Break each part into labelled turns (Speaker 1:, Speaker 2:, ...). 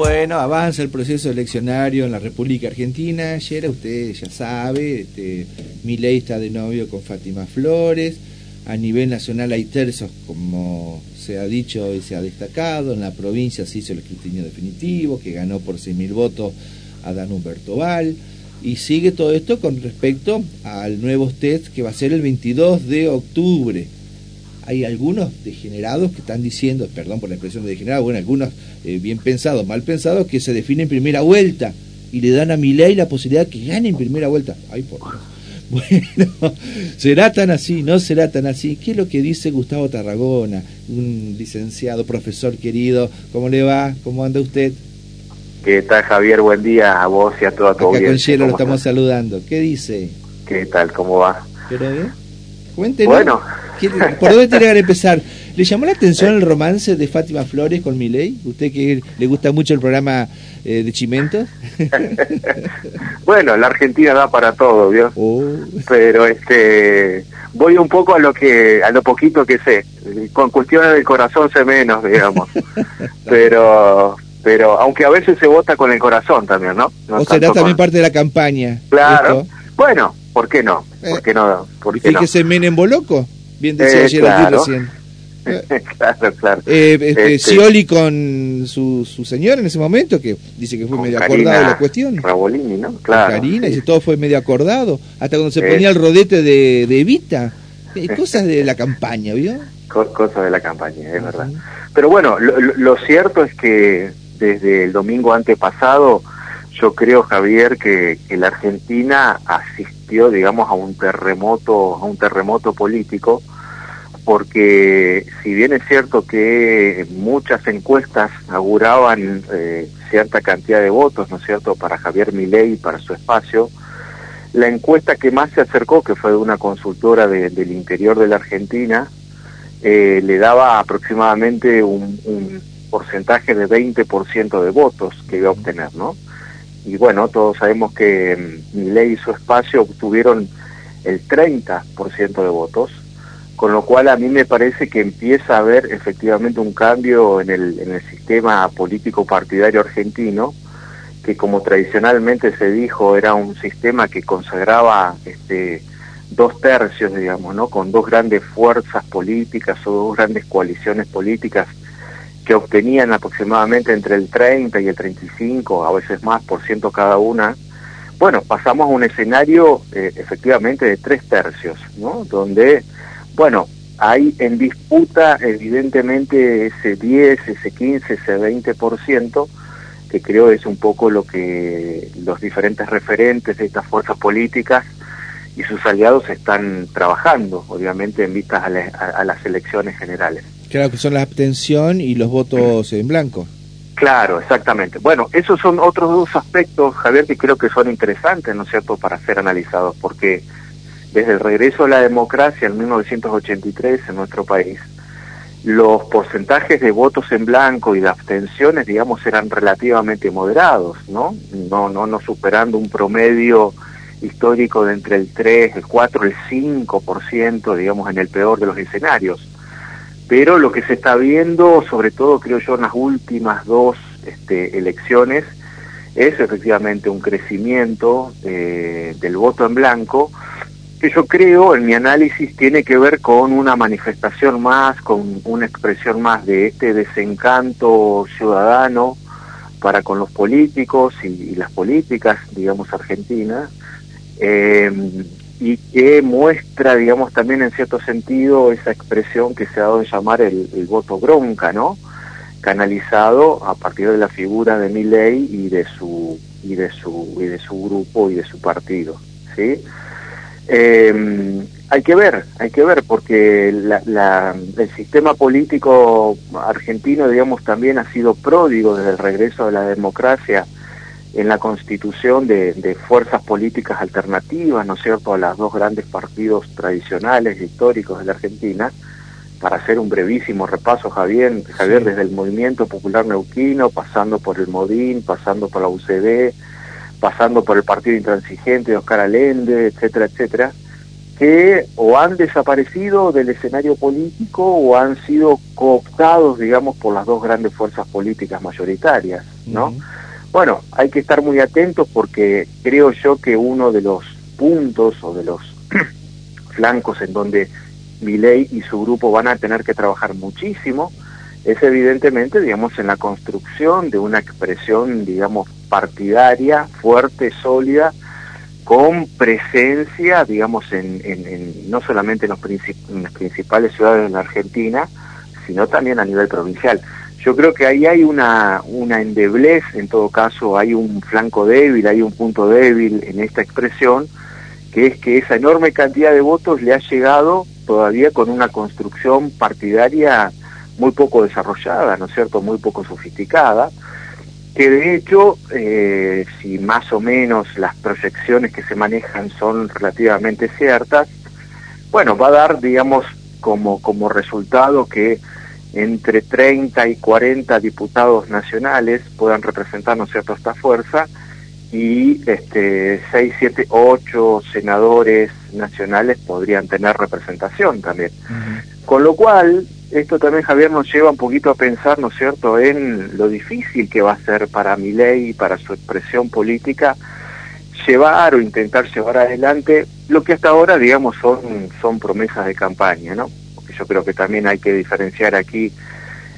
Speaker 1: Bueno, avanza el proceso eleccionario en la República Argentina. Ayer usted ya sabe, este, está de novio con Fátima Flores. A nivel nacional hay tercios, como se ha dicho y se ha destacado. En la provincia se hizo el escrutinio definitivo, que ganó por 6.000 votos a Dan Humberto Val. Y sigue todo esto con respecto al nuevo test que va a ser el 22 de octubre hay algunos degenerados que están diciendo, perdón por la expresión de degenerado, bueno, algunos eh, bien pensados, mal pensados, que se definen en primera vuelta y le dan a mi ley la posibilidad que gane en primera vuelta. Ay, por Dios. Bueno, ¿será tan así? ¿No será tan así? ¿Qué es lo que dice Gustavo Tarragona, un licenciado, profesor querido? ¿Cómo le va? ¿Cómo anda usted?
Speaker 2: ¿Qué tal, Javier? Buen día a vos y a toda tu
Speaker 1: Acá con Cielo lo estamos saludando. ¿Qué dice?
Speaker 2: ¿Qué tal? ¿Cómo va?
Speaker 1: ¿Pero bien? Cuéntenos. Bueno, ¿Por dónde tiene que empezar? ¿Le llamó la atención el romance de Fátima Flores con Miley? ¿Usted que le gusta mucho el programa eh, de Chimentos?
Speaker 2: bueno, la Argentina da para todo, ¿vio? Oh. Pero este voy un poco a lo que a lo poquito que sé. Con cuestiones del corazón sé menos, digamos. pero pero aunque a veces se vota con el corazón también, ¿no?
Speaker 1: o será también parte de la campaña.
Speaker 2: Claro. Bueno, ¿por qué no? ¿Por eh, qué no? ¿Por qué
Speaker 1: fíjese Menem Boloco. Bien decía
Speaker 2: eh,
Speaker 1: ayer
Speaker 2: claro. recién. claro, claro.
Speaker 1: Eh, este, este con su, su señora en ese momento, que dice que fue medio acordado la cuestión.
Speaker 2: Rabolini, ¿no? Claro.
Speaker 1: Karina, dice todo fue medio acordado. Hasta cuando se ponía el rodete de, de Evita. Eh, cosas de la campaña, ¿vio?
Speaker 2: Cosas de la campaña, es verdad. Pero bueno, lo, lo, cierto es que desde el domingo antepasado, yo creo, Javier, que, que la Argentina asistió, digamos, a un terremoto, a un terremoto político porque si bien es cierto que muchas encuestas auguraban eh, cierta cantidad de votos, ¿no es cierto?, para Javier Milei y para su espacio, la encuesta que más se acercó, que fue de una consultora del interior de la Argentina, eh, le daba aproximadamente un, un porcentaje de 20% de votos que iba a obtener, ¿no? Y bueno, todos sabemos que mm, Milei y su espacio obtuvieron el 30% de votos, con lo cual a mí me parece que empieza a haber efectivamente un cambio en el, en el sistema político partidario argentino, que como tradicionalmente se dijo era un sistema que consagraba este, dos tercios, digamos, ¿no? con dos grandes fuerzas políticas o dos grandes coaliciones políticas que obtenían aproximadamente entre el 30 y el 35, a veces más por ciento cada una, bueno, pasamos a un escenario eh, efectivamente de tres tercios, ¿no? Donde bueno, hay en disputa evidentemente ese 10, ese 15, ese 20%, que creo es un poco lo que los diferentes referentes de estas fuerzas políticas y sus aliados están trabajando, obviamente en vistas a, las elecciones generales.
Speaker 1: Claro, que son la abstención y los votos en blanco.
Speaker 2: Claro, exactamente. Bueno, esos son otros dos aspectos, Javier, que creo que son interesantes, ¿no es cierto?, para ser analizados, porque desde el regreso a la democracia en 1983 en nuestro país, los porcentajes de votos en blanco y de abstenciones, digamos, eran relativamente moderados, ¿no? No, no, no superando un promedio histórico de entre el 3, el 4, el 5%, digamos, en el peor de los escenarios. Pero lo que se está viendo, sobre todo creo yo en las últimas dos este, elecciones, es efectivamente un crecimiento eh, del voto en blanco, que yo creo, en mi análisis, tiene que ver con una manifestación más, con una expresión más de este desencanto ciudadano para con los políticos y, las políticas, digamos, argentinas, eh, y que muestra, digamos, también en cierto sentido esa expresión que se ha dado en llamar el, voto bronca, ¿no? Canalizado a partir de la figura de Milley y de su y de su y de su grupo y de su partido, ¿sí? Eh, hay que ver, hay que ver, porque la, el sistema político argentino, digamos, también ha sido pródigo desde el regreso de la democracia en la constitución de, de fuerzas políticas alternativas, ¿no es cierto?, a los dos grandes partidos tradicionales, históricos de la Argentina, para hacer un brevísimo repaso, Javier, Javier desde el Movimiento Popular Neuquino, pasando por el MODIN, pasando por la UCD, pasando por el Partido Intransigente de Oscar Allende, etcétera, etcétera, que o han desaparecido del escenario político o han sido cooptados, digamos, por las dos grandes fuerzas políticas mayoritarias. ¿no? Bueno, hay que estar muy atentos porque creo yo que uno de los puntos o de los flancos en donde Milei y su grupo van a tener que trabajar muchísimo es evidentemente, digamos, en la construcción de una expresión, digamos, partidaria, fuerte, sólida, con presencia, digamos, en, no solamente en, los en las principales ciudades de la Argentina, sino también a nivel provincial. Yo creo que ahí hay una, una endeblez, en todo caso, hay un flanco débil, hay un punto débil en esta expresión, que es que esa enorme cantidad de votos le ha llegado todavía con una construcción partidaria muy poco desarrollada, ¿no es cierto?, muy poco sofisticada, que de hecho, eh, si más o menos las proyecciones que se manejan son relativamente ciertas, bueno, va a dar, digamos, como, como resultado que entre 30 y 40 diputados nacionales puedan representar, ¿no es cierto?, esta fuerza, y este, 6, 7, 8 senadores nacionales podrían tener representación también. Con lo cual, esto también, Javier, nos lleva un poquito a pensar, ¿no cierto?, en lo difícil que va a ser para mi ley y para su expresión política llevar o intentar llevar adelante lo que hasta ahora, digamos, son, son promesas de campaña, ¿no? Porque yo creo que también hay que diferenciar aquí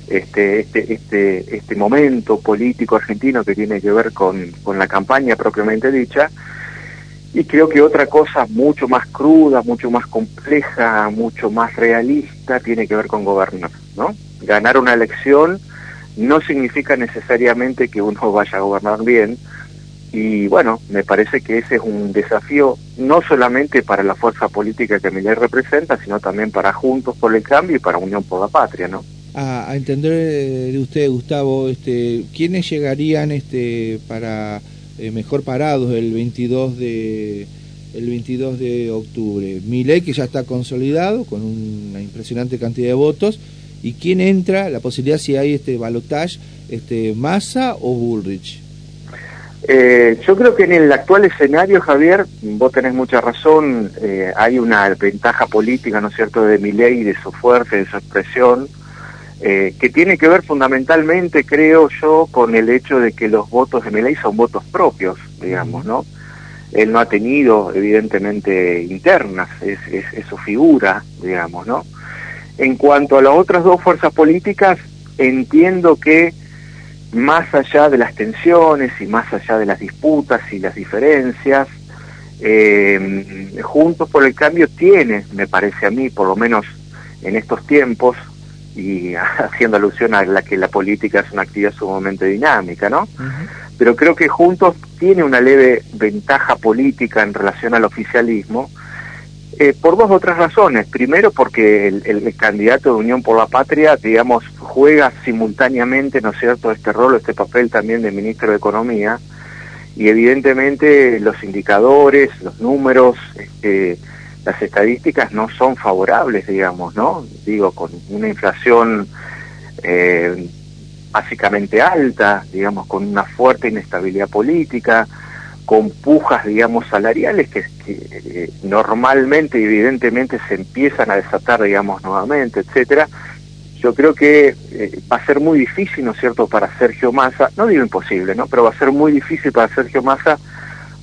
Speaker 2: este, este, este, este momento político argentino que tiene que ver con, con la campaña propiamente dicha, y creo que otra cosa mucho más cruda, mucho más compleja, mucho más realista tiene que ver con gobernar, ¿no? Ganar una elección no significa necesariamente que uno vaya a gobernar bien, y bueno, me parece que ese es un desafío no solamente para la fuerza política que Miguel representa, sino también para Juntos por el Cambio y para Unión por la Patria, ¿no?
Speaker 1: A, entender de usted, Gustavo, este, ¿quiénes llegarían este, para eh, mejor parados el 22 de el 22 de octubre. ley que ya está consolidado con una impresionante cantidad de votos y quién entra, la posibilidad si hay este balotage, este Massa o Bullrich.
Speaker 2: Eh, yo creo que en el actual escenario, Javier, vos tenés mucha razón, eh, hay una ventaja política, ¿no es cierto?, de ley, de su fuerza, de su expresión, eh, que tiene que ver fundamentalmente, creo yo, con el hecho de que los votos de Milei son votos propios, digamos, ¿no? Él no ha tenido, evidentemente, internas, es, es, su figura, digamos, ¿no? En cuanto a las otras dos fuerzas políticas, entiendo que más allá de las tensiones y más allá de las disputas y las diferencias, eh, Juntos por el Cambio tiene, me parece a mí, por lo menos en estos tiempos, y haciendo alusión a la que la política es una actividad sumamente dinámica, ¿no? Pero creo que Juntos tiene una leve ventaja política en relación al oficialismo eh, por dos o tres razones. Primero, porque el, candidato de Unión por la Patria, digamos, juega simultáneamente, ¿no es cierto?, este rol, este papel también de ministro de Economía, y evidentemente los indicadores, los números, este, las estadísticas no son favorables, digamos, ¿no? Digo, con una inflación eh, básicamente alta, digamos, con una fuerte inestabilidad política, con pujas, digamos, salariales que, eh, normalmente, evidentemente, se empiezan a desatar, digamos, nuevamente, etcétera. Yo creo que eh, va a ser muy difícil, ¿no es cierto?, para Sergio Massa, no digo imposible, ¿no?, pero va a ser muy difícil para Sergio Massa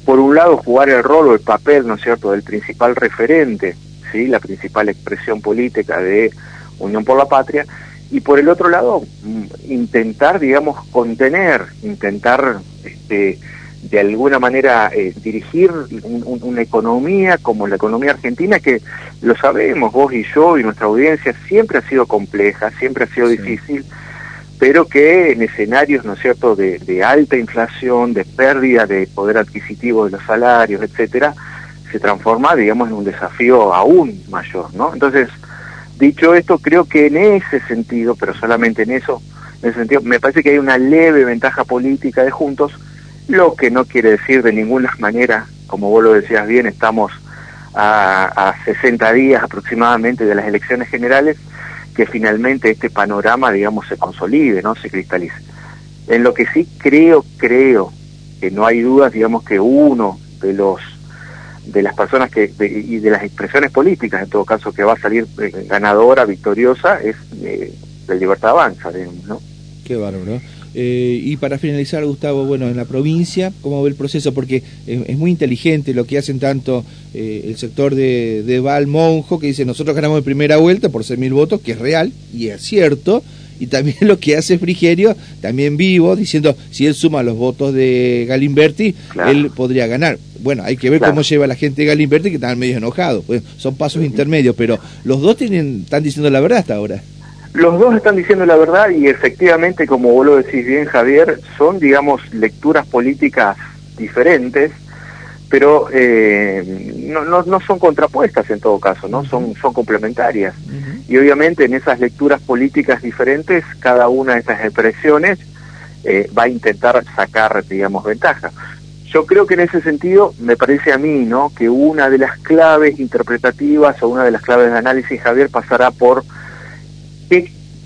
Speaker 2: por un lado, jugar el rol o el papel, ¿no es cierto?, del principal referente, ¿sí?, la principal expresión política de Unión por la Patria, y por el otro lado, mm, intentar, digamos, contener, intentar, este, de alguna manera, eh, dirigir una economía como la economía argentina, que lo sabemos, vos y yo y nuestra audiencia, siempre ha sido compleja, siempre ha sido difícil, pero que en escenarios, ¿no es cierto?, de, alta inflación, de pérdida de poder adquisitivo de los salarios, etcétera, se transforma, digamos, en un desafío aún mayor, ¿no? Entonces, dicho esto, creo que en ese sentido, pero solamente en eso, en ese sentido, me parece que hay una leve ventaja política de Juntos, lo que no quiere decir de ninguna manera, como vos lo decías bien, estamos a, a 60 días aproximadamente de las elecciones generales, que finalmente este panorama, digamos, se consolide, ¿no? Se cristalice. En lo que sí creo, creo que no hay dudas, digamos, que uno de los de las personas que y de las expresiones políticas, en todo caso, que va a salir eh, ganadora, victoriosa, es eh, Libertad Avanza, digamos, ¿no?
Speaker 1: Qué bárbaro. Eh, y para finalizar, Gustavo, bueno, en la provincia, ¿cómo ve el proceso? Porque es, muy inteligente lo que hacen tanto eh, el sector de, de Val Monjo, que dice, nosotros ganamos en primera vuelta por 6.000 votos, que es real y es cierto, y también lo que hace Frigerio, también vivo, diciendo si él suma los votos de Galimberti, él podría ganar. Bueno, hay que ver cómo lleva la gente de Galimberti, que están medio enojados. Pues, son pasos intermedios, pero los dos tienen, están diciendo la verdad hasta ahora.
Speaker 2: Los dos están diciendo la verdad y efectivamente, como vos lo decís bien, Javier, son, digamos, lecturas políticas diferentes pero eh, no, no, no, son contrapuestas en todo caso, ¿no? Son, son complementarias. Y obviamente en esas lecturas políticas diferentes, cada una de esas expresiones eh, va a intentar sacar, digamos, ventaja. Yo creo que en ese sentido, me parece a mí, ¿no? Que una de las claves interpretativas o una de las claves de análisis, Javier, pasará por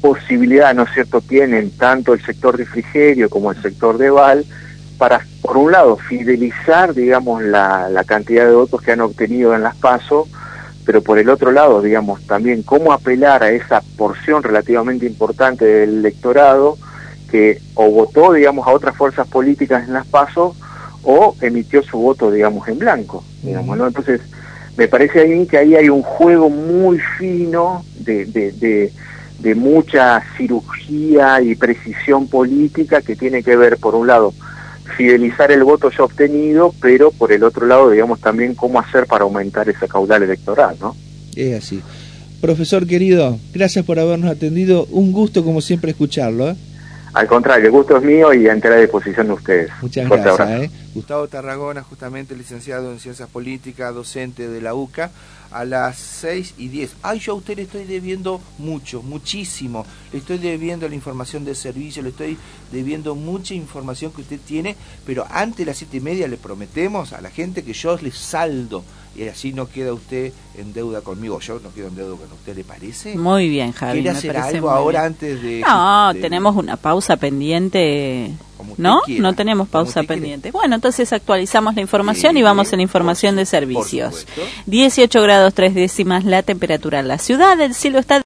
Speaker 2: posibilidad, ¿no es cierto?, tienen tanto el sector de Frigerio como el sector de Val para, por un lado, fidelizar, digamos, la, la cantidad de votos que han obtenido en las PASO, pero por el otro lado, digamos, también cómo apelar a esa porción relativamente importante del electorado que o votó, digamos, a otras fuerzas políticas en las PASO o emitió su voto, digamos, en blanco, digamos, ¿no? Entonces, me parece a mí que ahí hay un juego muy fino de, de, de, de mucha cirugía y precisión política que tiene que ver, por un lado, fidelizar el voto ya obtenido, pero por el otro lado, digamos, también cómo hacer para aumentar ese caudal electoral, ¿no?
Speaker 1: Es así. Profesor querido, gracias por habernos atendido. Un gusto, como siempre, escucharlo. ¿eh?
Speaker 2: Al contrario, el gusto es mío y a entera disposición de ustedes.
Speaker 1: Muchas gracias. ¿eh? Gustavo Tarragona, justamente licenciado en Ciencias Políticas, docente de la UCA, a las 6 y 10. Ay, yo a usted le estoy debiendo mucho, muchísimo. Le estoy debiendo la información de servicio, le estoy debiendo mucha información que usted tiene, pero antes de las 7 y media le prometemos a la gente que yo les saldo y así no queda usted en deuda conmigo. Yo no quedo en deuda con usted, ¿le parece?
Speaker 3: Muy bien, Javi.
Speaker 1: ¿Quiere hacer algo ahora antes de.?
Speaker 3: No, tenemos una pausa pendiente. ¿No? No tenemos pausa pendiente. Bueno, entonces actualizamos la información y vamos en la información de servicios. 18 grados tres décimas la temperatura en la ciudad, el cielo está